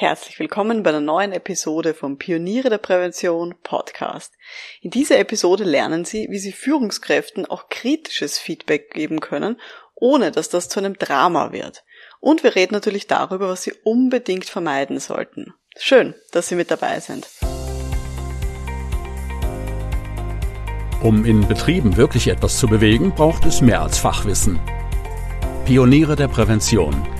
Herzlich willkommen bei einer neuen Episode vom Pioniere der Prävention Podcast. In dieser Episode lernen Sie, wie Sie Führungskräften auch kritisches Feedback geben können, ohne dass das zu einem Drama wird. Und wir reden natürlich darüber, was Sie unbedingt vermeiden sollten. Schön, dass Sie mit dabei sind. Um in Betrieben wirklich etwas zu bewegen, braucht es mehr als Fachwissen. Pioniere der Prävention –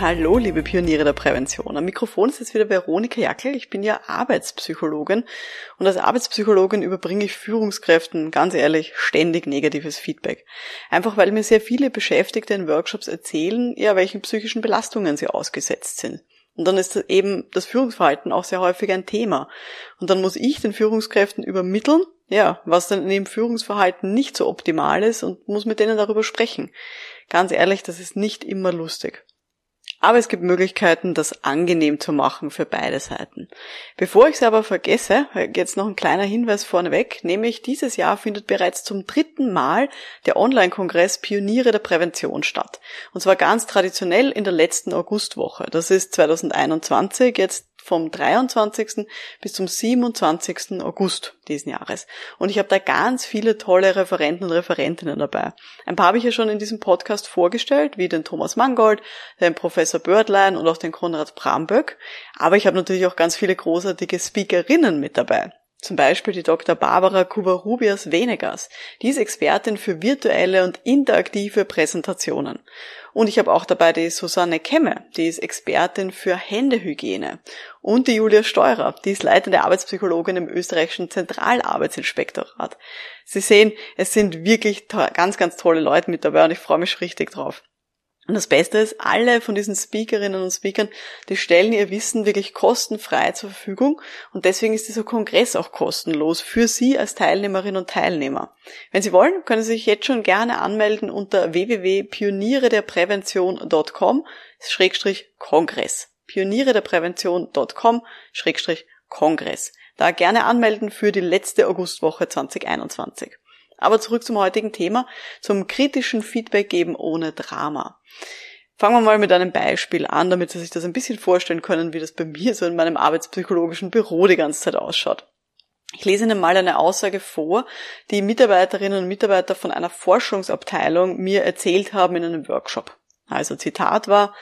Hallo, liebe Pioniere der Prävention. Am Mikrofon ist jetzt wieder Veronika Jackel. Ich bin ja Arbeitspsychologin und als Arbeitspsychologin überbringe ich Führungskräften, ganz ehrlich, ständig negatives Feedback. Einfach weil mir sehr viele Beschäftigte in Workshops erzählen, ja, welchen psychischen Belastungen sie ausgesetzt sind. Und dann ist eben das Führungsverhalten auch sehr häufig ein Thema. Und dann muss ich den Führungskräften übermitteln, ja, was dann in dem Führungsverhalten nicht so optimal ist und muss mit denen darüber sprechen. Ganz ehrlich, das ist nicht immer lustig. Aber es gibt Möglichkeiten, das angenehm zu machen für beide Seiten. Bevor ich es aber vergesse, jetzt noch ein kleiner Hinweis vorneweg, nämlich dieses Jahr findet bereits zum dritten Mal der Online-Kongress Pioniere der Prävention statt. Und zwar ganz traditionell in der letzten Augustwoche. Das ist 2021 jetzt vom 23. bis zum 27. August diesen Jahres. Und ich habe da ganz viele tolle Referenten und Referentinnen dabei. Ein paar habe ich ja schon in diesem Podcast vorgestellt, wie den Thomas Mangold, den Professor Bördlein und auch den Konrad Bramböck. Aber ich habe natürlich auch ganz viele großartige Speakerinnen mit dabei. Zum Beispiel die Dr. Barbara Kubarubias Venegas. Die ist Expertin für virtuelle und interaktive Präsentationen. Und ich habe auch dabei die Susanne Kemme, die ist Expertin für Händehygiene. Und die Julia Steurer, die ist leitende Arbeitspsychologin im österreichischen Zentralarbeitsinspektorat. Sie sehen, es sind wirklich ganz, ganz tolle Leute mit dabei und ich freue mich richtig drauf. Und das Beste ist, alle von diesen Speakerinnen und Speakern, die stellen ihr Wissen wirklich kostenfrei zur Verfügung und deswegen ist dieser Kongress auch kostenlos für Sie als Teilnehmerinnen und Teilnehmer. Wenn Sie wollen, können Sie sich jetzt schon gerne anmelden unter www.pionierederprävention.com Schrägstrich Kongress. Pionierederprävention.com Schrägstrich Kongress. Da gerne anmelden für die letzte Augustwoche 2021. Aber zurück zum heutigen Thema, zum kritischen Feedback geben ohne Drama. Fangen wir mal mit einem Beispiel an, damit Sie sich das ein bisschen vorstellen können, wie das bei mir so in meinem arbeitspsychologischen Büro die ganze Zeit ausschaut. Ich lese Ihnen mal eine Aussage vor, die Mitarbeiterinnen und Mitarbeiter von einer Forschungsabteilung mir erzählt haben in einem Workshop. Also Zitat war,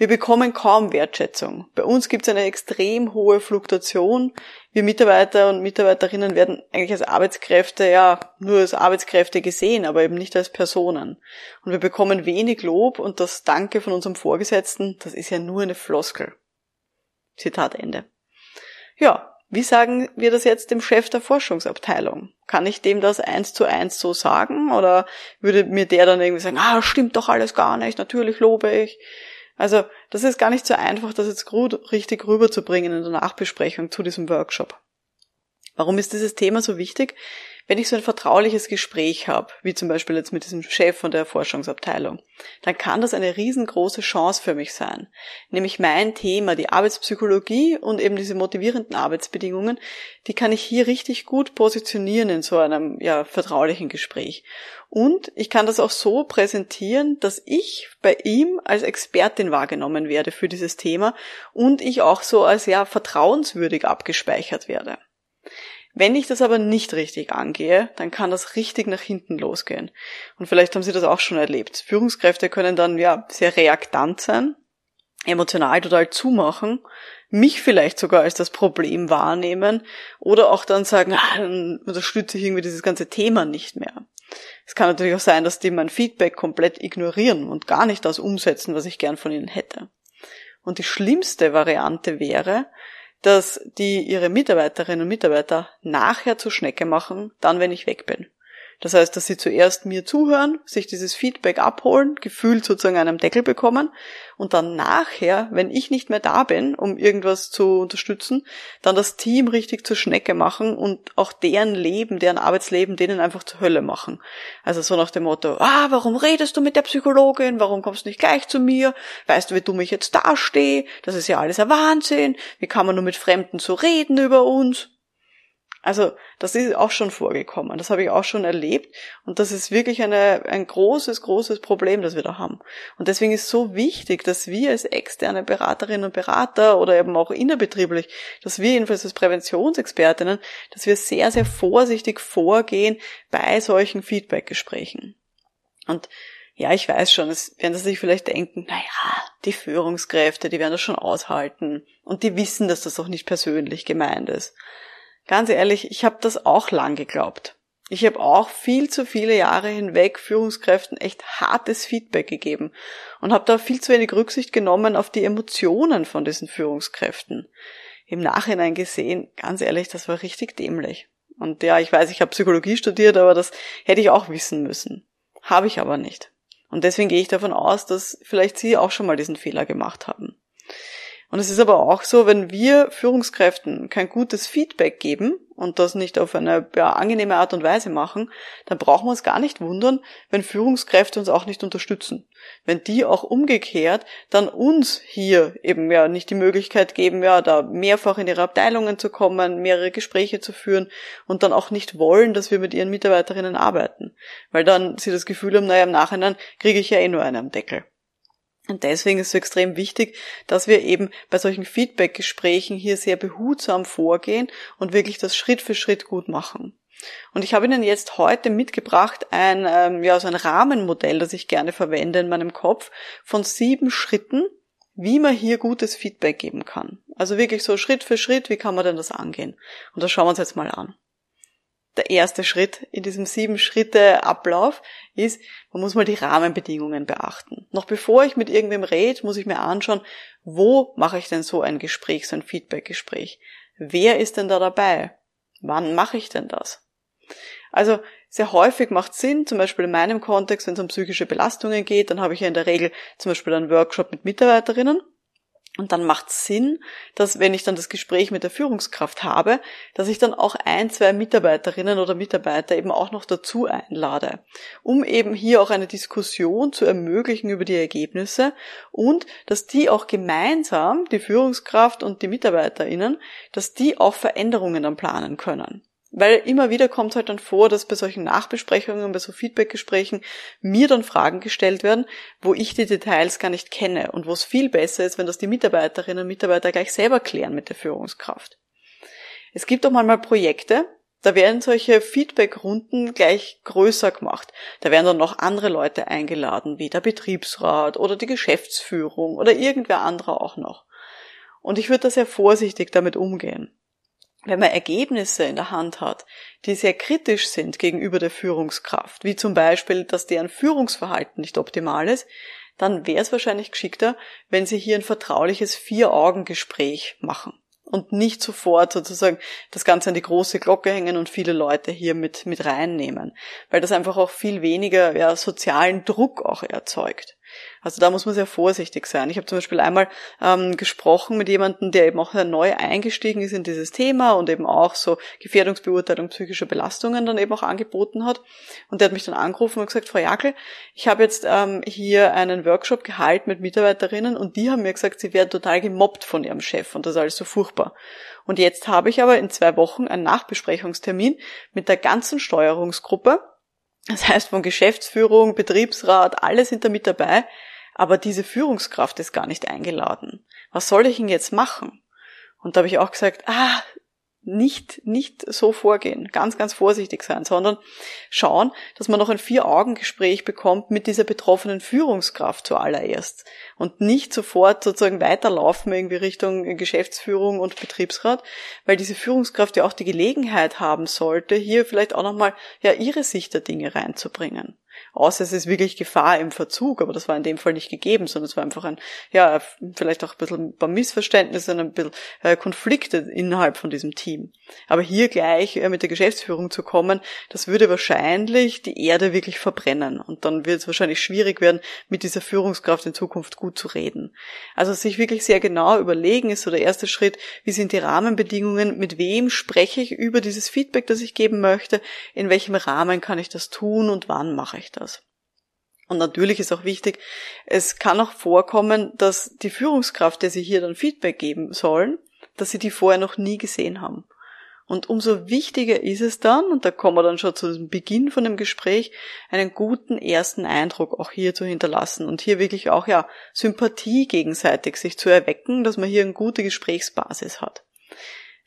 wir bekommen kaum Wertschätzung. Bei uns gibt es eine extrem hohe Fluktuation. Wir Mitarbeiter und Mitarbeiterinnen werden eigentlich als Arbeitskräfte ja nur als Arbeitskräfte gesehen, aber eben nicht als Personen. Und wir bekommen wenig Lob und das Danke von unserem Vorgesetzten, das ist ja nur eine Floskel. Zitat Ende. Ja, wie sagen wir das jetzt dem Chef der Forschungsabteilung? Kann ich dem das eins zu eins so sagen? Oder würde mir der dann irgendwie sagen, ah, stimmt doch alles gar nicht, natürlich lobe ich. Also das ist gar nicht so einfach, das jetzt gut richtig rüberzubringen in der Nachbesprechung zu diesem Workshop. Warum ist dieses Thema so wichtig? Wenn ich so ein vertrauliches Gespräch habe, wie zum Beispiel jetzt mit diesem Chef von der Forschungsabteilung, dann kann das eine riesengroße Chance für mich sein. Nämlich mein Thema, die Arbeitspsychologie und eben diese motivierenden Arbeitsbedingungen, die kann ich hier richtig gut positionieren in so einem ja, vertraulichen Gespräch. Und ich kann das auch so präsentieren, dass ich bei ihm als Expertin wahrgenommen werde für dieses Thema und ich auch so als ja vertrauenswürdig abgespeichert werde. Wenn ich das aber nicht richtig angehe, dann kann das richtig nach hinten losgehen. Und vielleicht haben Sie das auch schon erlebt. Führungskräfte können dann ja sehr reaktant sein, emotional total zumachen, mich vielleicht sogar als das Problem wahrnehmen oder auch dann sagen, ah, dann unterstütze ich irgendwie dieses ganze Thema nicht mehr. Es kann natürlich auch sein, dass die mein Feedback komplett ignorieren und gar nicht das umsetzen, was ich gern von ihnen hätte. Und die schlimmste Variante wäre, dass die ihre Mitarbeiterinnen und Mitarbeiter nachher zur Schnecke machen, dann wenn ich weg bin. Das heißt, dass sie zuerst mir zuhören, sich dieses Feedback abholen, gefühlt sozusagen einen Deckel bekommen und dann nachher, wenn ich nicht mehr da bin, um irgendwas zu unterstützen, dann das Team richtig zur Schnecke machen und auch deren Leben, deren Arbeitsleben denen einfach zur Hölle machen. Also so nach dem Motto, ah, warum redest du mit der Psychologin? Warum kommst du nicht gleich zu mir? Weißt du, wie dumm ich jetzt dastehe? Das ist ja alles ein Wahnsinn. Wie kann man nur mit Fremden so reden über uns? Also das ist auch schon vorgekommen, das habe ich auch schon erlebt und das ist wirklich eine, ein großes, großes Problem, das wir da haben. Und deswegen ist so wichtig, dass wir als externe Beraterinnen und Berater oder eben auch innerbetrieblich, dass wir jedenfalls als Präventionsexpertinnen, dass wir sehr, sehr vorsichtig vorgehen bei solchen Feedbackgesprächen. Und ja, ich weiß schon, es werden sie sich vielleicht denken, naja, die Führungskräfte, die werden das schon aushalten und die wissen, dass das auch nicht persönlich gemeint ist. Ganz ehrlich, ich habe das auch lang geglaubt. Ich habe auch viel zu viele Jahre hinweg Führungskräften echt hartes Feedback gegeben und habe da viel zu wenig Rücksicht genommen auf die Emotionen von diesen Führungskräften. Im Nachhinein gesehen, ganz ehrlich, das war richtig dämlich. Und ja, ich weiß, ich habe Psychologie studiert, aber das hätte ich auch wissen müssen. Habe ich aber nicht. Und deswegen gehe ich davon aus, dass vielleicht Sie auch schon mal diesen Fehler gemacht haben. Und es ist aber auch so, wenn wir Führungskräften kein gutes Feedback geben und das nicht auf eine ja, angenehme Art und Weise machen, dann brauchen wir uns gar nicht wundern, wenn Führungskräfte uns auch nicht unterstützen. Wenn die auch umgekehrt dann uns hier eben ja nicht die Möglichkeit geben, ja, da mehrfach in ihre Abteilungen zu kommen, mehrere Gespräche zu führen und dann auch nicht wollen, dass wir mit ihren Mitarbeiterinnen arbeiten. Weil dann sie das Gefühl haben, naja, im Nachhinein kriege ich ja eh nur einen am Deckel. Und deswegen ist es extrem wichtig, dass wir eben bei solchen Feedback-Gesprächen hier sehr behutsam vorgehen und wirklich das Schritt für Schritt gut machen. Und ich habe Ihnen jetzt heute mitgebracht ein, ähm, ja, so ein Rahmenmodell, das ich gerne verwende in meinem Kopf von sieben Schritten, wie man hier gutes Feedback geben kann. Also wirklich so Schritt für Schritt, wie kann man denn das angehen? Und das schauen wir uns jetzt mal an der erste Schritt in diesem sieben Schritte Ablauf ist, man muss mal die Rahmenbedingungen beachten. Noch bevor ich mit irgendwem rede, muss ich mir anschauen, wo mache ich denn so ein Gespräch, so ein Feedbackgespräch? Wer ist denn da dabei? Wann mache ich denn das? Also sehr häufig macht Sinn, zum Beispiel in meinem Kontext, wenn es um psychische Belastungen geht, dann habe ich ja in der Regel zum Beispiel einen Workshop mit Mitarbeiterinnen und dann macht Sinn, dass wenn ich dann das Gespräch mit der Führungskraft habe, dass ich dann auch ein, zwei Mitarbeiterinnen oder Mitarbeiter eben auch noch dazu einlade, um eben hier auch eine Diskussion zu ermöglichen über die Ergebnisse und dass die auch gemeinsam, die Führungskraft und die Mitarbeiterinnen, dass die auch Veränderungen dann planen können. Weil immer wieder kommt es halt dann vor, dass bei solchen Nachbesprechungen, bei so Feedbackgesprächen mir dann Fragen gestellt werden, wo ich die Details gar nicht kenne und wo es viel besser ist, wenn das die Mitarbeiterinnen und Mitarbeiter gleich selber klären mit der Führungskraft. Es gibt auch manchmal Projekte, da werden solche Feedbackrunden gleich größer gemacht. Da werden dann noch andere Leute eingeladen, wie der Betriebsrat oder die Geschäftsführung oder irgendwer anderer auch noch. Und ich würde da sehr vorsichtig damit umgehen wenn man Ergebnisse in der Hand hat, die sehr kritisch sind gegenüber der Führungskraft, wie zum Beispiel, dass deren Führungsverhalten nicht optimal ist, dann wäre es wahrscheinlich geschickter, wenn Sie hier ein vertrauliches Vier-Augen-Gespräch machen und nicht sofort sozusagen das Ganze an die große Glocke hängen und viele Leute hier mit, mit reinnehmen, weil das einfach auch viel weniger ja, sozialen Druck auch erzeugt. Also da muss man sehr vorsichtig sein. Ich habe zum Beispiel einmal ähm, gesprochen mit jemandem, der eben auch neu eingestiegen ist in dieses Thema und eben auch so Gefährdungsbeurteilung psychischer Belastungen dann eben auch angeboten hat. Und der hat mich dann angerufen und gesagt, Frau Jakel, ich habe jetzt ähm, hier einen Workshop gehalten mit Mitarbeiterinnen und die haben mir gesagt, sie werden total gemobbt von ihrem Chef und das ist alles so furchtbar. Und jetzt habe ich aber in zwei Wochen einen Nachbesprechungstermin mit der ganzen Steuerungsgruppe das heißt, von Geschäftsführung, Betriebsrat, alle sind da mit dabei, aber diese Führungskraft ist gar nicht eingeladen. Was soll ich denn jetzt machen? Und da habe ich auch gesagt, ah, nicht, nicht so vorgehen, ganz, ganz vorsichtig sein, sondern schauen, dass man noch ein Vier-Augen-Gespräch bekommt mit dieser betroffenen Führungskraft zuallererst und nicht sofort sozusagen weiterlaufen irgendwie Richtung Geschäftsführung und Betriebsrat, weil diese Führungskraft ja auch die Gelegenheit haben sollte, hier vielleicht auch nochmal ja ihre Sicht der Dinge reinzubringen. Außer es ist wirklich Gefahr im Verzug, aber das war in dem Fall nicht gegeben, sondern es war einfach ein, ja, vielleicht auch ein bisschen ein paar Missverständnisse ein bisschen äh, Konflikte innerhalb von diesem Team. Aber hier gleich äh, mit der Geschäftsführung zu kommen, das würde wahrscheinlich die Erde wirklich verbrennen und dann wird es wahrscheinlich schwierig werden, mit dieser Führungskraft in Zukunft gut zu reden. Also sich wirklich sehr genau überlegen ist so der erste Schritt, wie sind die Rahmenbedingungen, mit wem spreche ich über dieses Feedback, das ich geben möchte, in welchem Rahmen kann ich das tun und wann mache ich das. Und natürlich ist auch wichtig, es kann auch vorkommen, dass die Führungskraft, der sie hier dann Feedback geben sollen, dass sie die vorher noch nie gesehen haben. Und umso wichtiger ist es dann, und da kommen wir dann schon zu dem Beginn von dem Gespräch, einen guten ersten Eindruck auch hier zu hinterlassen und hier wirklich auch ja Sympathie gegenseitig sich zu erwecken, dass man hier eine gute Gesprächsbasis hat.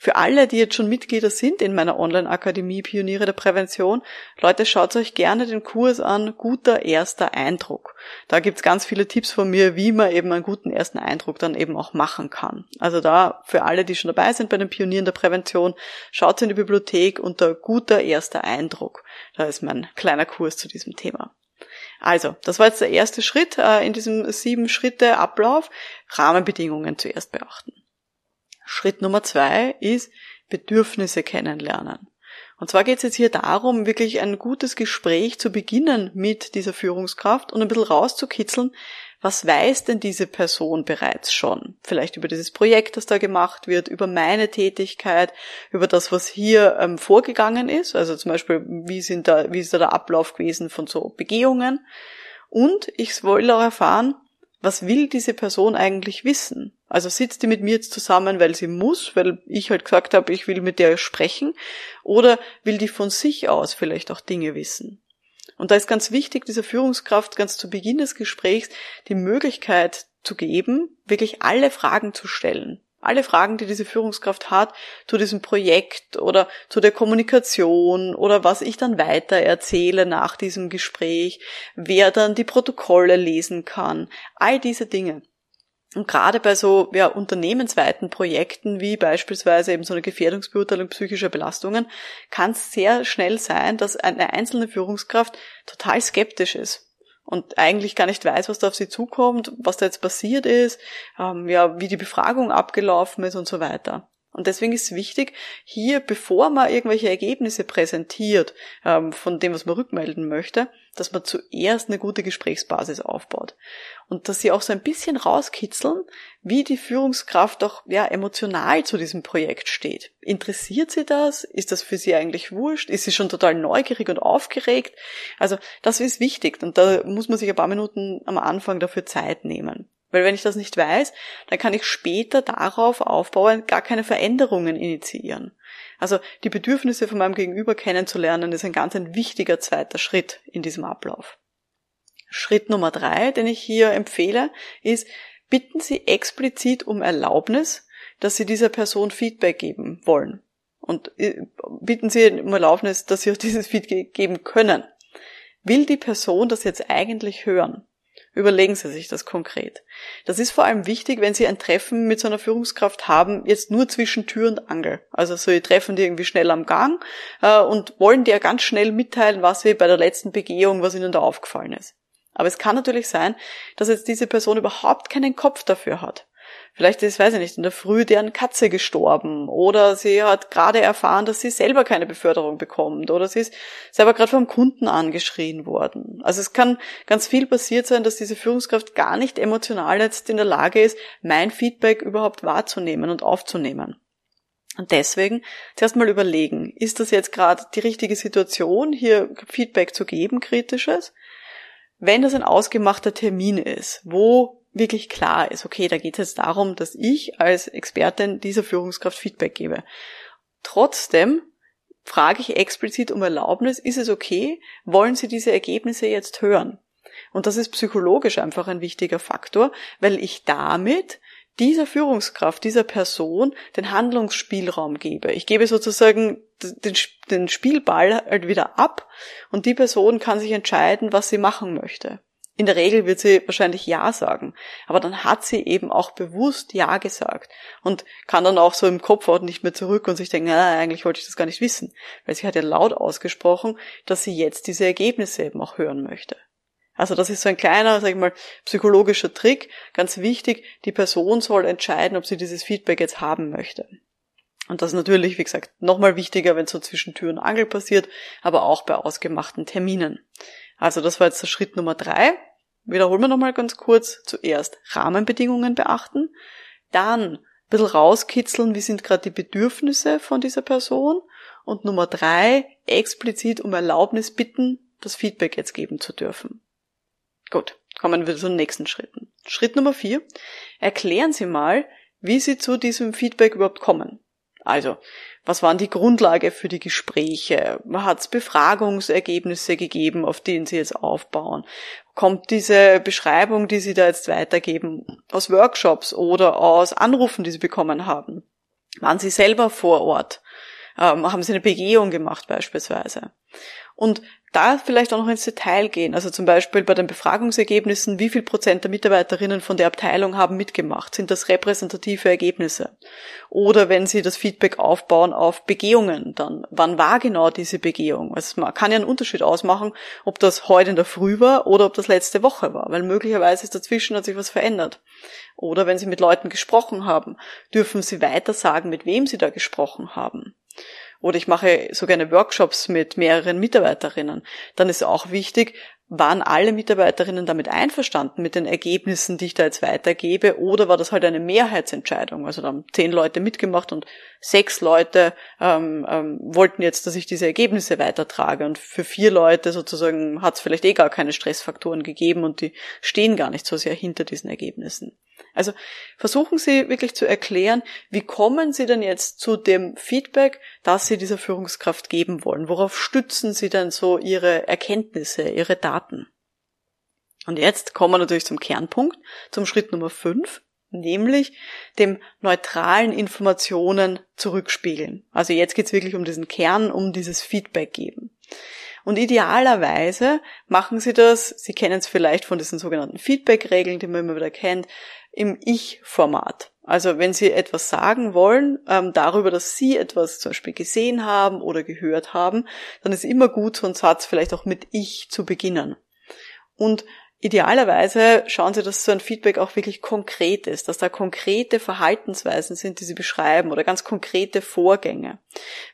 Für alle, die jetzt schon Mitglieder sind in meiner Online-Akademie Pioniere der Prävention, Leute, schaut euch gerne den Kurs an, guter erster Eindruck. Da gibt's ganz viele Tipps von mir, wie man eben einen guten ersten Eindruck dann eben auch machen kann. Also da, für alle, die schon dabei sind bei den Pionieren der Prävention, schaut in die Bibliothek unter guter erster Eindruck. Da ist mein kleiner Kurs zu diesem Thema. Also, das war jetzt der erste Schritt äh, in diesem sieben Schritte Ablauf. Rahmenbedingungen zuerst beachten. Schritt Nummer zwei ist Bedürfnisse kennenlernen. Und zwar geht es jetzt hier darum, wirklich ein gutes Gespräch zu beginnen mit dieser Führungskraft und ein bisschen rauszukitzeln, was weiß denn diese Person bereits schon? Vielleicht über dieses Projekt, das da gemacht wird, über meine Tätigkeit, über das, was hier ähm, vorgegangen ist. Also zum Beispiel, wie, sind da, wie ist da der Ablauf gewesen von so Begehungen? Und ich wollte auch erfahren, was will diese Person eigentlich wissen? Also sitzt die mit mir jetzt zusammen, weil sie muss, weil ich halt gesagt habe, ich will mit der sprechen, oder will die von sich aus vielleicht auch Dinge wissen? Und da ist ganz wichtig, dieser Führungskraft ganz zu Beginn des Gesprächs die Möglichkeit zu geben, wirklich alle Fragen zu stellen. Alle Fragen, die diese Führungskraft hat zu diesem Projekt oder zu der Kommunikation oder was ich dann weiter erzähle nach diesem Gespräch, wer dann die Protokolle lesen kann, all diese Dinge. Und gerade bei so ja, unternehmensweiten Projekten wie beispielsweise eben so eine Gefährdungsbeurteilung psychischer Belastungen kann es sehr schnell sein, dass eine einzelne Führungskraft total skeptisch ist und eigentlich gar nicht weiß, was da auf sie zukommt, was da jetzt passiert ist, ähm, ja, wie die Befragung abgelaufen ist und so weiter. Und deswegen ist es wichtig, hier, bevor man irgendwelche Ergebnisse präsentiert, ähm, von dem, was man rückmelden möchte, dass man zuerst eine gute Gesprächsbasis aufbaut. Und dass sie auch so ein bisschen rauskitzeln, wie die Führungskraft auch ja, emotional zu diesem Projekt steht. Interessiert sie das? Ist das für sie eigentlich wurscht? Ist sie schon total neugierig und aufgeregt? Also das ist wichtig und da muss man sich ein paar Minuten am Anfang dafür Zeit nehmen. Weil wenn ich das nicht weiß, dann kann ich später darauf aufbauen, gar keine Veränderungen initiieren. Also die Bedürfnisse von meinem Gegenüber kennenzulernen, ist ein ganz ein wichtiger zweiter Schritt in diesem Ablauf. Schritt Nummer drei, den ich hier empfehle, ist, bitten Sie explizit um Erlaubnis, dass Sie dieser Person Feedback geben wollen. Und äh, bitten Sie um Erlaubnis, dass Sie auch dieses Feedback geben können. Will die Person das jetzt eigentlich hören? Überlegen Sie sich das konkret. Das ist vor allem wichtig, wenn Sie ein Treffen mit so einer Führungskraft haben, jetzt nur zwischen Tür und Angel. Also so, Sie treffen die irgendwie schnell am Gang äh, und wollen dir ganz schnell mitteilen, was wir bei der letzten Begehung, was Ihnen da aufgefallen ist. Aber es kann natürlich sein, dass jetzt diese Person überhaupt keinen Kopf dafür hat. Vielleicht ist, weiß ich nicht, in der Früh deren Katze gestorben oder sie hat gerade erfahren, dass sie selber keine Beförderung bekommt oder sie ist selber gerade vom Kunden angeschrien worden. Also es kann ganz viel passiert sein, dass diese Führungskraft gar nicht emotional jetzt in der Lage ist, mein Feedback überhaupt wahrzunehmen und aufzunehmen. Und deswegen zuerst mal überlegen, ist das jetzt gerade die richtige Situation, hier Feedback zu geben, kritisches? Wenn das ein ausgemachter Termin ist, wo wirklich klar ist, okay, da geht es jetzt darum, dass ich als Expertin dieser Führungskraft Feedback gebe. Trotzdem frage ich explizit um Erlaubnis, ist es okay, wollen Sie diese Ergebnisse jetzt hören? Und das ist psychologisch einfach ein wichtiger Faktor, weil ich damit dieser Führungskraft, dieser Person den Handlungsspielraum gebe. Ich gebe sozusagen den, Spielball halt wieder ab und die Person kann sich entscheiden, was sie machen möchte. In der Regel wird sie wahrscheinlich Ja sagen, aber dann hat sie eben auch bewusst Ja gesagt und kann dann auch so im Kopf nicht mehr zurück und sich denken, na, eigentlich wollte ich das gar nicht wissen, weil sie hat ja laut ausgesprochen, dass sie jetzt diese Ergebnisse eben auch hören möchte. Also das ist so ein kleiner, sag ich mal, psychologischer Trick. Ganz wichtig, die Person soll entscheiden, ob sie dieses Feedback jetzt haben möchte. Und das ist natürlich, wie gesagt, nochmal wichtiger, wenn es so zwischen Tür und Angel passiert, aber auch bei ausgemachten Terminen. Also das war jetzt der Schritt Nummer drei. Wiederholen wir nochmal ganz kurz. Zuerst Rahmenbedingungen beachten, dann ein bisschen rauskitzeln, wie sind gerade die Bedürfnisse von dieser Person und Nummer drei, explizit um Erlaubnis bitten, das Feedback jetzt geben zu dürfen. Gut, kommen wir zu den nächsten Schritten. Schritt Nummer vier, erklären Sie mal, wie Sie zu diesem Feedback überhaupt kommen. Also, was waren die Grundlage für die Gespräche? Hat es Befragungsergebnisse gegeben, auf denen Sie jetzt aufbauen? Kommt diese Beschreibung, die Sie da jetzt weitergeben, aus Workshops oder aus Anrufen, die Sie bekommen haben? Waren Sie selber vor Ort? Ähm, haben Sie eine Begehung gemacht beispielsweise? Und da vielleicht auch noch ins Detail gehen. Also zum Beispiel bei den Befragungsergebnissen, wie viel Prozent der Mitarbeiterinnen von der Abteilung haben mitgemacht? Sind das repräsentative Ergebnisse? Oder wenn Sie das Feedback aufbauen auf Begehungen, dann wann war genau diese Begehung? Also man kann ja einen Unterschied ausmachen, ob das heute in der Früh war oder ob das letzte Woche war, weil möglicherweise ist dazwischen hat sich was verändert. Oder wenn Sie mit Leuten gesprochen haben, dürfen Sie weiter sagen, mit wem Sie da gesprochen haben oder ich mache so gerne Workshops mit mehreren Mitarbeiterinnen, dann ist auch wichtig, waren alle Mitarbeiterinnen damit einverstanden mit den Ergebnissen, die ich da jetzt weitergebe, oder war das halt eine Mehrheitsentscheidung? Also da haben zehn Leute mitgemacht und sechs Leute ähm, ähm, wollten jetzt, dass ich diese Ergebnisse weitertrage. Und für vier Leute sozusagen hat es vielleicht eh gar keine Stressfaktoren gegeben und die stehen gar nicht so sehr hinter diesen Ergebnissen. Also versuchen Sie wirklich zu erklären, wie kommen Sie denn jetzt zu dem Feedback, das Sie dieser Führungskraft geben wollen? Worauf stützen Sie denn so Ihre Erkenntnisse, Ihre Daten? Und jetzt kommen wir natürlich zum Kernpunkt, zum Schritt Nummer fünf, nämlich dem neutralen Informationen zurückspiegeln. Also jetzt geht's wirklich um diesen Kern, um dieses Feedback geben. Und idealerweise machen Sie das, Sie kennen es vielleicht von diesen sogenannten Feedback-Regeln, die man immer wieder kennt, im Ich-Format. Also wenn Sie etwas sagen wollen ähm, darüber, dass Sie etwas zum Beispiel gesehen haben oder gehört haben, dann ist immer gut, so einen Satz vielleicht auch mit Ich zu beginnen. Und Idealerweise schauen Sie, dass so ein Feedback auch wirklich konkret ist, dass da konkrete Verhaltensweisen sind, die Sie beschreiben oder ganz konkrete Vorgänge.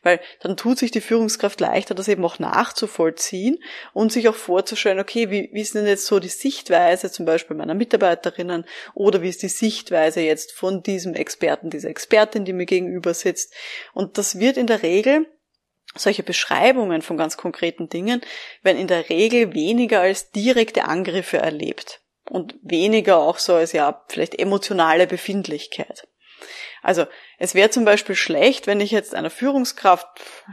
Weil dann tut sich die Führungskraft leichter, das eben auch nachzuvollziehen und sich auch vorzustellen, okay, wie, wie ist denn jetzt so die Sichtweise zum Beispiel meiner Mitarbeiterinnen oder wie ist die Sichtweise jetzt von diesem Experten, dieser Expertin, die mir gegenüber sitzt. Und das wird in der Regel solche Beschreibungen von ganz konkreten Dingen werden in der Regel weniger als direkte Angriffe erlebt und weniger auch so als ja vielleicht emotionale Befindlichkeit. Also es wäre zum Beispiel schlecht, wenn ich jetzt einer Führungskraft,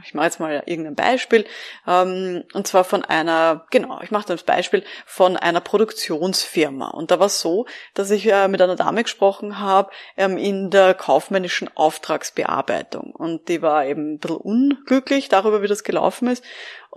ich mache jetzt mal irgendein Beispiel, ähm, und zwar von einer, genau, ich mache das Beispiel von einer Produktionsfirma. Und da war es so, dass ich äh, mit einer Dame gesprochen habe ähm, in der kaufmännischen Auftragsbearbeitung. Und die war eben ein bisschen unglücklich darüber, wie das gelaufen ist.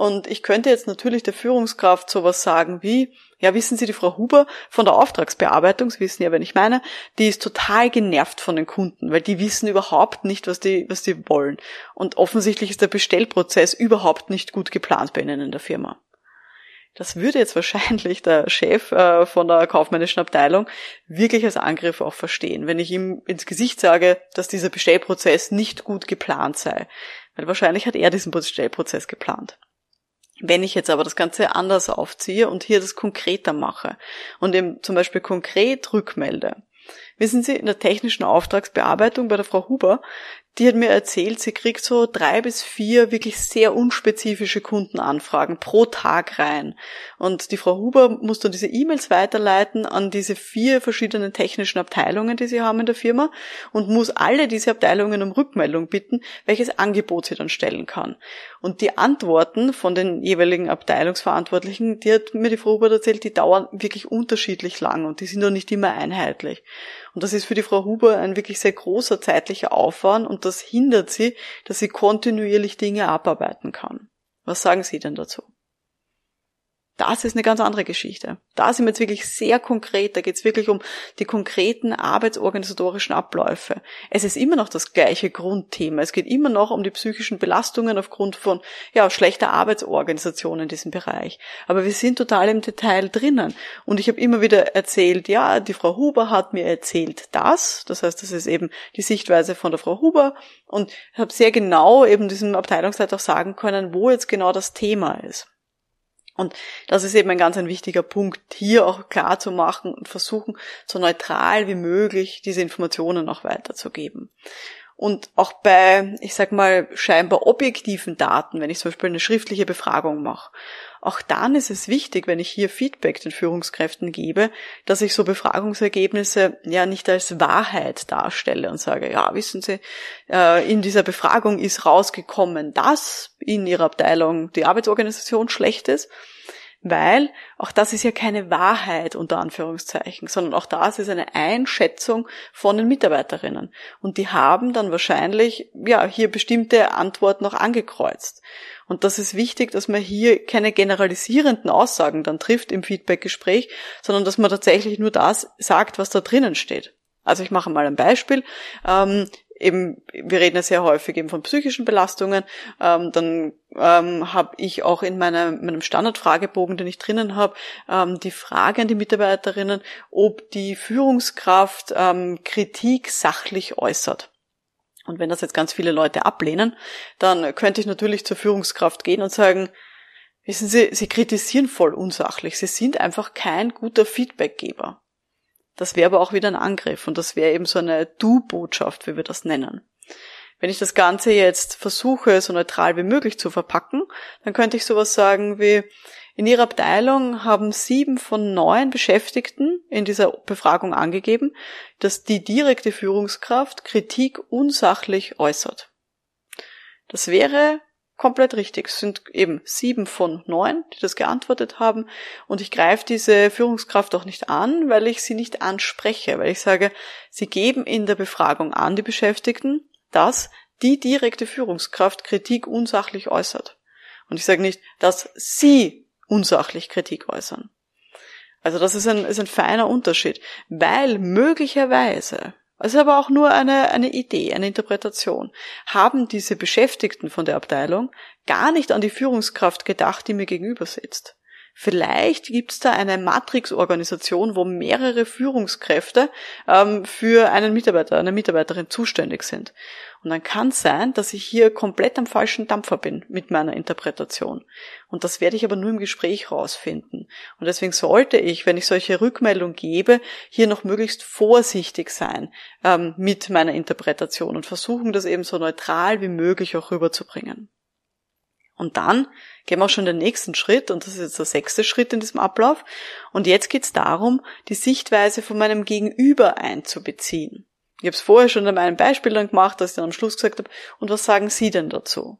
Und ich könnte jetzt natürlich der Führungskraft sowas sagen wie, ja, wissen Sie, die Frau Huber von der Auftragsbearbeitung, Sie wissen ja, wen ich meine, die ist total genervt von den Kunden, weil die wissen überhaupt nicht, was die, was die wollen. Und offensichtlich ist der Bestellprozess überhaupt nicht gut geplant bei Ihnen in der Firma. Das würde jetzt wahrscheinlich der Chef äh, von der kaufmännischen Abteilung wirklich als Angriff auch verstehen, wenn ich ihm ins Gesicht sage, dass dieser Bestellprozess nicht gut geplant sei. Weil wahrscheinlich hat er diesen Bestellprozess geplant. Wenn ich jetzt aber das Ganze anders aufziehe und hier das konkreter mache und eben zum Beispiel konkret rückmelde, wissen Sie, in der technischen Auftragsbearbeitung bei der Frau Huber die hat mir erzählt, sie kriegt so drei bis vier wirklich sehr unspezifische Kundenanfragen pro Tag rein. Und die Frau Huber muss dann diese E-Mails weiterleiten an diese vier verschiedenen technischen Abteilungen, die sie haben in der Firma und muss alle diese Abteilungen um Rückmeldung bitten, welches Angebot sie dann stellen kann. Und die Antworten von den jeweiligen Abteilungsverantwortlichen, die hat mir die Frau Huber erzählt, die dauern wirklich unterschiedlich lang und die sind doch nicht immer einheitlich. Und das ist für die Frau Huber ein wirklich sehr großer zeitlicher Aufwand und das hindert sie, dass sie kontinuierlich Dinge abarbeiten kann. Was sagen Sie denn dazu? Das ist eine ganz andere Geschichte. Da sind wir jetzt wirklich sehr konkret. Da geht es wirklich um die konkreten arbeitsorganisatorischen Abläufe. Es ist immer noch das gleiche Grundthema. Es geht immer noch um die psychischen Belastungen aufgrund von ja, schlechter Arbeitsorganisation in diesem Bereich. Aber wir sind total im Detail drinnen. Und ich habe immer wieder erzählt, ja, die Frau Huber hat mir erzählt das. Das heißt, das ist eben die Sichtweise von der Frau Huber. Und habe sehr genau eben diesem Abteilungsleiter auch sagen können, wo jetzt genau das Thema ist. Und das ist eben ein ganz ein wichtiger Punkt, hier auch klar zu machen und versuchen, so neutral wie möglich diese Informationen auch weiterzugeben. Und auch bei, ich sag mal, scheinbar objektiven Daten, wenn ich zum Beispiel eine schriftliche Befragung mache, auch dann ist es wichtig, wenn ich hier Feedback den Führungskräften gebe, dass ich so Befragungsergebnisse ja nicht als Wahrheit darstelle und sage, ja, wissen Sie, äh, in dieser Befragung ist rausgekommen, dass in Ihrer Abteilung die Arbeitsorganisation schlecht ist, weil auch das ist ja keine Wahrheit unter Anführungszeichen, sondern auch das ist eine Einschätzung von den Mitarbeiterinnen. Und die haben dann wahrscheinlich, ja, hier bestimmte Antworten noch angekreuzt. Und das ist wichtig, dass man hier keine generalisierenden Aussagen dann trifft im Feedbackgespräch, sondern dass man tatsächlich nur das sagt, was da drinnen steht. Also ich mache mal ein Beispiel. Ähm, eben, wir reden ja sehr häufig eben von psychischen Belastungen, ähm, dann ähm, habe ich auch in meiner, meinem Standardfragebogen, den ich drinnen habe, ähm, die Frage an die Mitarbeiterinnen, ob die Führungskraft ähm, Kritik sachlich äußert. Und wenn das jetzt ganz viele Leute ablehnen, dann könnte ich natürlich zur Führungskraft gehen und sagen, wissen Sie, Sie kritisieren voll unsachlich, Sie sind einfach kein guter Feedbackgeber. Das wäre aber auch wieder ein Angriff und das wäre eben so eine Du-Botschaft, wie wir das nennen. Wenn ich das Ganze jetzt versuche, so neutral wie möglich zu verpacken, dann könnte ich sowas sagen wie, in Ihrer Abteilung haben sieben von neun Beschäftigten in dieser Befragung angegeben, dass die direkte Führungskraft Kritik unsachlich äußert. Das wäre komplett richtig. Es sind eben sieben von neun, die das geantwortet haben. Und ich greife diese Führungskraft auch nicht an, weil ich sie nicht anspreche, weil ich sage, sie geben in der Befragung an, die Beschäftigten, dass die direkte Führungskraft Kritik unsachlich äußert. Und ich sage nicht, dass sie unsachlich Kritik äußern. Also das ist ein, ist ein feiner Unterschied, weil möglicherweise also aber auch nur eine, eine Idee, eine Interpretation. Haben diese Beschäftigten von der Abteilung gar nicht an die Führungskraft gedacht, die mir gegenüber sitzt. Vielleicht gibt es da eine Matrix-Organisation, wo mehrere Führungskräfte ähm, für einen Mitarbeiter, eine Mitarbeiterin zuständig sind. Und dann kann es sein, dass ich hier komplett am falschen Dampfer bin mit meiner Interpretation. Und das werde ich aber nur im Gespräch rausfinden. Und deswegen sollte ich, wenn ich solche Rückmeldungen gebe, hier noch möglichst vorsichtig sein ähm, mit meiner Interpretation und versuchen, das eben so neutral wie möglich auch rüberzubringen. Und dann gehen wir auch schon den nächsten Schritt, und das ist jetzt der sechste Schritt in diesem Ablauf. Und jetzt geht es darum, die Sichtweise von meinem Gegenüber einzubeziehen. Ich habe es vorher schon in meinem Beispiel dann gemacht, dass ich dann am Schluss gesagt habe, und was sagen Sie denn dazu?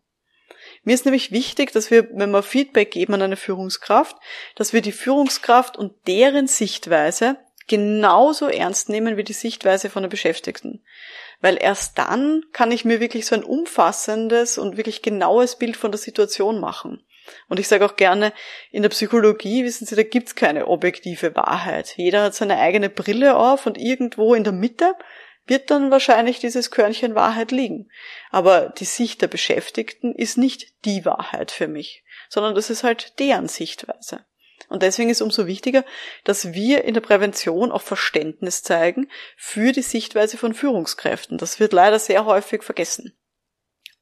Mir ist nämlich wichtig, dass wir, wenn wir Feedback geben an eine Führungskraft, dass wir die Führungskraft und deren Sichtweise genauso ernst nehmen wie die Sichtweise von der Beschäftigten. Weil erst dann kann ich mir wirklich so ein umfassendes und wirklich genaues Bild von der Situation machen. Und ich sage auch gerne, in der Psychologie, wissen Sie, da gibt's keine objektive Wahrheit. Jeder hat seine eigene Brille auf und irgendwo in der Mitte wird dann wahrscheinlich dieses Körnchen Wahrheit liegen. Aber die Sicht der Beschäftigten ist nicht die Wahrheit für mich, sondern das ist halt deren Sichtweise. Und deswegen ist umso wichtiger, dass wir in der Prävention auch Verständnis zeigen für die Sichtweise von Führungskräften. Das wird leider sehr häufig vergessen.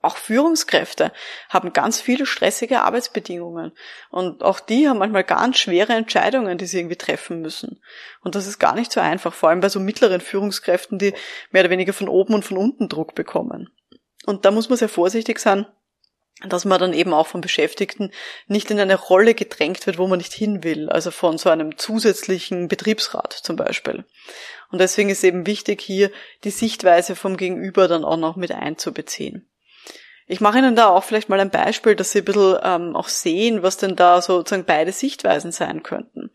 Auch Führungskräfte haben ganz viele stressige Arbeitsbedingungen. Und auch die haben manchmal ganz schwere Entscheidungen, die sie irgendwie treffen müssen. Und das ist gar nicht so einfach, vor allem bei so mittleren Führungskräften, die mehr oder weniger von oben und von unten Druck bekommen. Und da muss man sehr vorsichtig sein, dass man dann eben auch von Beschäftigten nicht in eine Rolle gedrängt wird, wo man nicht hin will, also von so einem zusätzlichen Betriebsrat zum Beispiel. Und deswegen ist eben wichtig, hier die Sichtweise vom Gegenüber dann auch noch mit einzubeziehen. Ich mache Ihnen da auch vielleicht mal ein Beispiel, dass Sie ein bisschen ähm, auch sehen, was denn da sozusagen beide Sichtweisen sein könnten.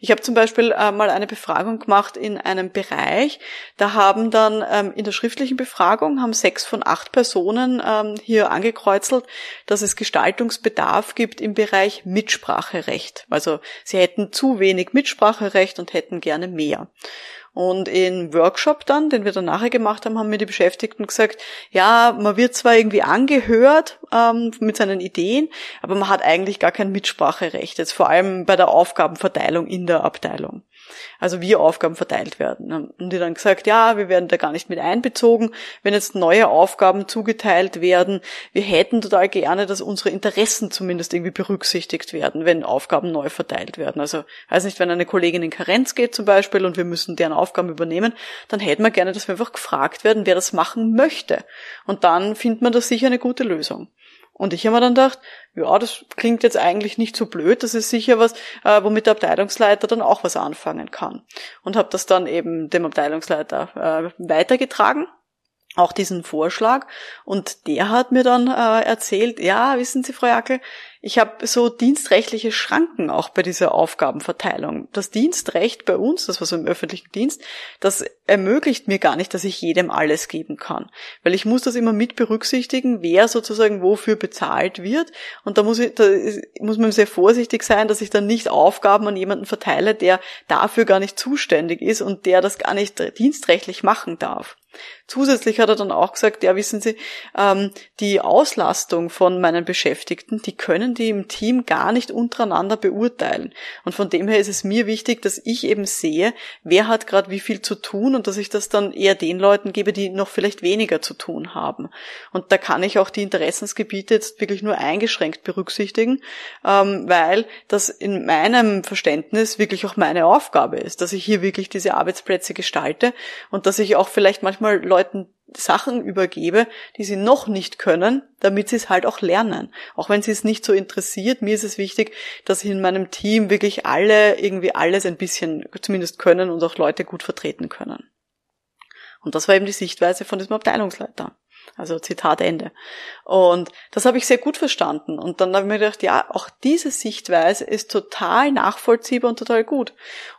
Ich habe zum Beispiel äh, mal eine Befragung gemacht in einem Bereich, da haben dann ähm, in der schriftlichen Befragung haben sechs von acht Personen ähm, hier angekreuzelt, dass es Gestaltungsbedarf gibt im Bereich Mitspracherecht. Also sie hätten zu wenig Mitspracherecht und hätten gerne mehr. Und im Workshop dann, den wir dann nachher gemacht haben, haben mir die Beschäftigten gesagt, ja, man wird zwar irgendwie angehört ähm, mit seinen Ideen, aber man hat eigentlich gar kein Mitspracherecht, jetzt vor allem bei der Aufgabenverteilung in der Abteilung also wie Aufgaben verteilt werden. Und die dann gesagt, ja, wir werden da gar nicht mit einbezogen, wenn jetzt neue Aufgaben zugeteilt werden. Wir hätten total gerne, dass unsere Interessen zumindest irgendwie berücksichtigt werden, wenn Aufgaben neu verteilt werden. Also, weiß nicht, wenn eine Kollegin in Karenz geht zum Beispiel und wir müssen deren Aufgaben übernehmen, dann hätten wir gerne, dass wir einfach gefragt werden, wer das machen möchte. Und dann findet man da sicher eine gute Lösung. Und ich habe mir dann gedacht, ja, das klingt jetzt eigentlich nicht so blöd, das ist sicher was, äh, womit der Abteilungsleiter dann auch was anfangen kann. Und habe das dann eben dem Abteilungsleiter äh, weitergetragen auch diesen Vorschlag und der hat mir dann äh, erzählt, ja, wissen Sie, Frau Jackel, ich habe so dienstrechtliche Schranken auch bei dieser Aufgabenverteilung. Das Dienstrecht bei uns, das war so im öffentlichen Dienst, das ermöglicht mir gar nicht, dass ich jedem alles geben kann. Weil ich muss das immer mit berücksichtigen, wer sozusagen wofür bezahlt wird. Und da muss, ich, da muss man sehr vorsichtig sein, dass ich dann nicht Aufgaben an jemanden verteile, der dafür gar nicht zuständig ist und der das gar nicht dienstrechtlich machen darf. Zusätzlich hat er dann auch gesagt, ja, wissen Sie, ähm, die Auslastung von meinen Beschäftigten, die können die im Team gar nicht untereinander beurteilen. Und von dem her ist es mir wichtig, dass ich eben sehe, wer hat gerade wie viel zu tun und dass ich das dann eher den Leuten gebe, die noch vielleicht weniger zu tun haben. Und da kann ich auch die Interessensgebiete jetzt wirklich nur eingeschränkt berücksichtigen, ähm, weil das in meinem Verständnis wirklich auch meine Aufgabe ist, dass ich hier wirklich diese Arbeitsplätze gestalte und dass ich auch vielleicht manchmal Leuten Sachen übergebe, die sie noch nicht können, damit sie es halt auch lernen. Auch wenn sie es nicht so interessiert, mir ist es wichtig, dass in meinem Team wirklich alle irgendwie alles ein bisschen zumindest können und auch Leute gut vertreten können. Und das war eben die Sichtweise von diesem Abteilungsleiter. Also Zitat Ende. Und das habe ich sehr gut verstanden. Und dann habe ich mir gedacht, ja, auch diese Sichtweise ist total nachvollziehbar und total gut.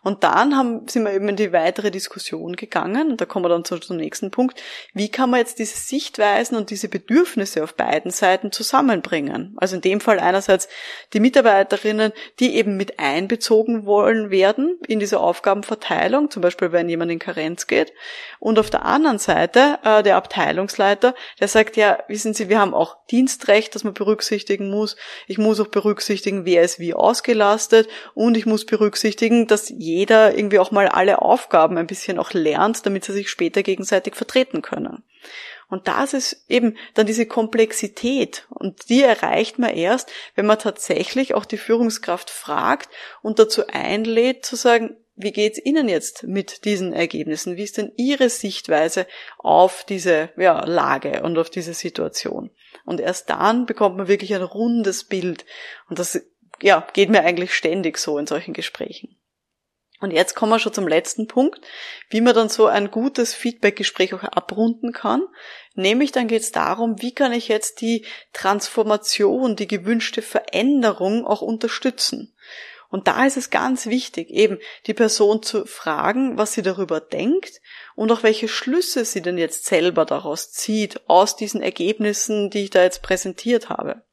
Und dann haben, sind wir eben in die weitere Diskussion gegangen. Und da kommen wir dann zum, zum nächsten Punkt. Wie kann man jetzt diese Sichtweisen und diese Bedürfnisse auf beiden Seiten zusammenbringen? Also in dem Fall einerseits die Mitarbeiterinnen, die eben mit einbezogen wollen werden in diese Aufgabenverteilung, zum Beispiel wenn jemand in Karenz geht. Und auf der anderen Seite äh, der Abteilungsleiter, der sagt, ja, wissen Sie, wir haben auch Dienstrecht, das man berücksichtigen muss. Ich muss auch berücksichtigen, wer ist wie ausgelastet und ich muss berücksichtigen, dass jeder irgendwie auch mal alle Aufgaben ein bisschen auch lernt, damit sie sich später gegenseitig vertreten können. Und das ist eben dann diese Komplexität. Und die erreicht man erst, wenn man tatsächlich auch die Führungskraft fragt und dazu einlädt zu sagen, wie geht's Ihnen jetzt mit diesen Ergebnissen? Wie ist denn Ihre Sichtweise auf diese ja, Lage und auf diese Situation? Und erst dann bekommt man wirklich ein rundes Bild. Und das ja, geht mir eigentlich ständig so in solchen Gesprächen. Und jetzt kommen wir schon zum letzten Punkt, wie man dann so ein gutes Feedbackgespräch auch abrunden kann. Nämlich dann geht es darum, wie kann ich jetzt die Transformation, die gewünschte Veränderung auch unterstützen. Und da ist es ganz wichtig, eben die Person zu fragen, was sie darüber denkt und auch welche Schlüsse sie denn jetzt selber daraus zieht, aus diesen Ergebnissen, die ich da jetzt präsentiert habe.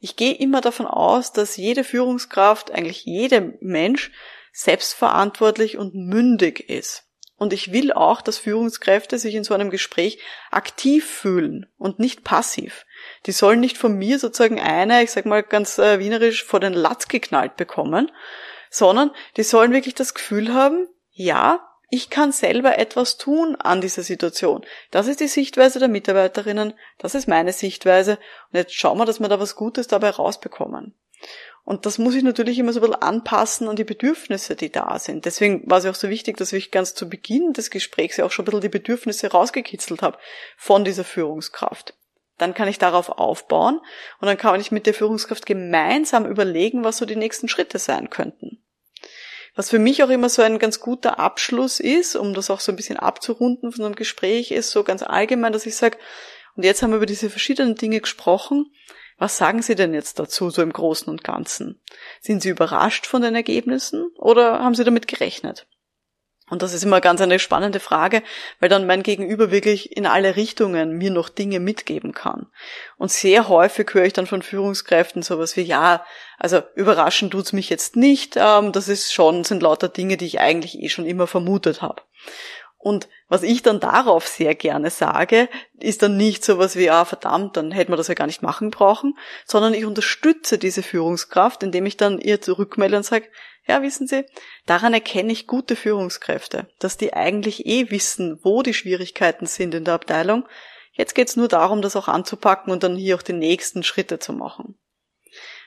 Ich gehe immer davon aus, dass jede Führungskraft, eigentlich jeder Mensch, selbstverantwortlich und mündig ist. Und ich will auch, dass Führungskräfte sich in so einem Gespräch aktiv fühlen und nicht passiv. Die sollen nicht von mir sozusagen eine, ich sag mal ganz äh, wienerisch, vor den Latz geknallt bekommen, sondern die sollen wirklich das Gefühl haben, ja, ich kann selber etwas tun an dieser Situation. Das ist die Sichtweise der Mitarbeiterinnen, das ist meine Sichtweise und jetzt schauen wir, dass wir da was Gutes dabei rausbekommen. Und das muss ich natürlich immer so ein bisschen anpassen an die Bedürfnisse, die da sind. Deswegen war es ja auch so wichtig, dass ich ganz zu Beginn des Gesprächs ja auch schon ein bisschen die Bedürfnisse rausgekitzelt habe von dieser Führungskraft. Dann kann ich darauf aufbauen und dann kann ich mit der Führungskraft gemeinsam überlegen, was so die nächsten Schritte sein könnten. Was für mich auch immer so ein ganz guter Abschluss ist, um das auch so ein bisschen abzurunden von einem Gespräch, ist so ganz allgemein, dass ich sage, Und jetzt haben wir über diese verschiedenen Dinge gesprochen. Was sagen Sie denn jetzt dazu, so im Großen und Ganzen? Sind Sie überrascht von den Ergebnissen oder haben Sie damit gerechnet? Und das ist immer ganz eine spannende Frage, weil dann mein Gegenüber wirklich in alle Richtungen mir noch Dinge mitgeben kann. Und sehr häufig höre ich dann von Führungskräften sowas wie, ja, also überraschen tut's mich jetzt nicht, ähm, das ist schon, sind lauter Dinge, die ich eigentlich eh schon immer vermutet habe. Und was ich dann darauf sehr gerne sage, ist dann nicht sowas wie, ah, verdammt, dann hätte man das ja gar nicht machen brauchen, sondern ich unterstütze diese Führungskraft, indem ich dann ihr zurückmelde und sage, ja, wissen Sie, daran erkenne ich gute Führungskräfte, dass die eigentlich eh wissen, wo die Schwierigkeiten sind in der Abteilung. Jetzt geht's nur darum, das auch anzupacken und dann hier auch die nächsten Schritte zu machen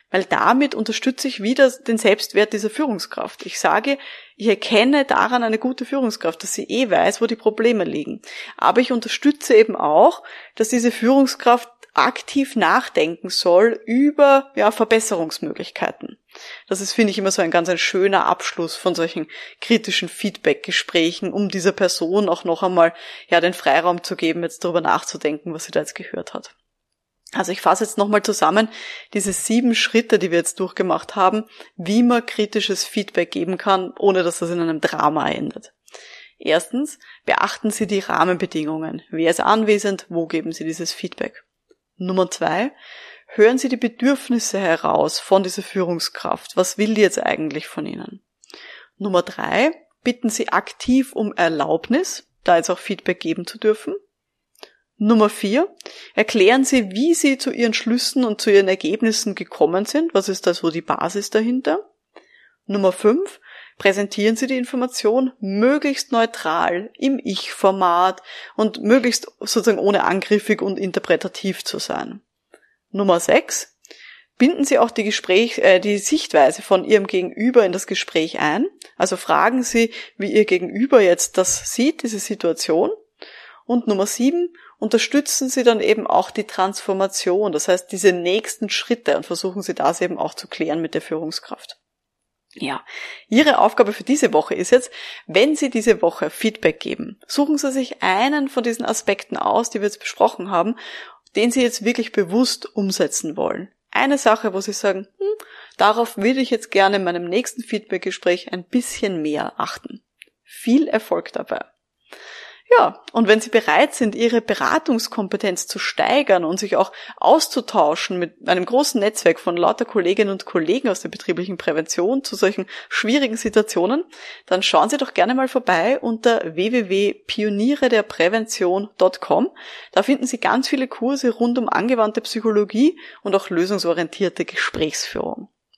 weil damit unterstütze ich wieder den Selbstwert dieser Führungskraft. Ich sage, ich erkenne daran eine gute Führungskraft, dass sie eh weiß, wo die Probleme liegen. Aber ich unterstütze eben auch, dass diese Führungskraft aktiv nachdenken soll über ja, Verbesserungsmöglichkeiten. Das ist, finde ich, immer so ein ganz ein schöner Abschluss von solchen kritischen Feedback-Gesprächen, um dieser Person auch noch einmal ja den Freiraum zu geben, jetzt darüber nachzudenken, was sie da jetzt gehört hat. Also ich fasse jetzt nochmal zusammen diese sieben Schritte, die wir jetzt durchgemacht haben, wie man kritisches Feedback geben kann, ohne dass das in einem Drama endet. Erstens, beachten Sie die Rahmenbedingungen. Wer ist anwesend? Wo geben Sie dieses Feedback? Nummer zwei, hören Sie die Bedürfnisse heraus von dieser Führungskraft. Was will die jetzt eigentlich von Ihnen? Nummer drei, bitten Sie aktiv um Erlaubnis, da jetzt auch Feedback geben zu dürfen. Nummer vier, erklären Sie, wie Sie zu Ihren Schlüssen und zu Ihren Ergebnissen gekommen sind. Was ist da so die Basis dahinter? Nummer fünf, präsentieren Sie die Information möglichst neutral im Ich-Format und möglichst sozusagen ohne angriffig und interpretativ zu sein. Nummer sechs, binden Sie auch die Gespräch, äh, die Sichtweise von Ihrem Gegenüber in das Gespräch ein. Also fragen Sie, wie Ihr Gegenüber jetzt das sieht, diese Situation. Und Nummer sieben, unterstützen Sie dann eben auch die Transformation, das heißt diese nächsten Schritte und versuchen Sie das eben auch zu klären mit der Führungskraft. Ja, Ihre Aufgabe für diese Woche ist jetzt, wenn Sie diese Woche Feedback geben, suchen Sie sich einen von diesen Aspekten aus, die wir jetzt besprochen haben, den Sie jetzt wirklich bewusst umsetzen wollen. Eine Sache, wo Sie sagen, hm, darauf würde ich jetzt gerne in meinem nächsten Feedbackgespräch ein bisschen mehr achten. Viel Erfolg dabei. Ja, und wenn Sie bereit sind, Ihre Beratungskompetenz zu steigern und sich auch auszutauschen mit einem großen Netzwerk von lauter Kolleginnen und Kollegen aus der betrieblichen Prävention zu solchen schwierigen Situationen, dann schauen Sie doch gerne mal vorbei unter www.pionierederprävention.com. Da finden Sie ganz viele Kurse rund um angewandte Psychologie und auch lösungsorientierte Gesprächsführung.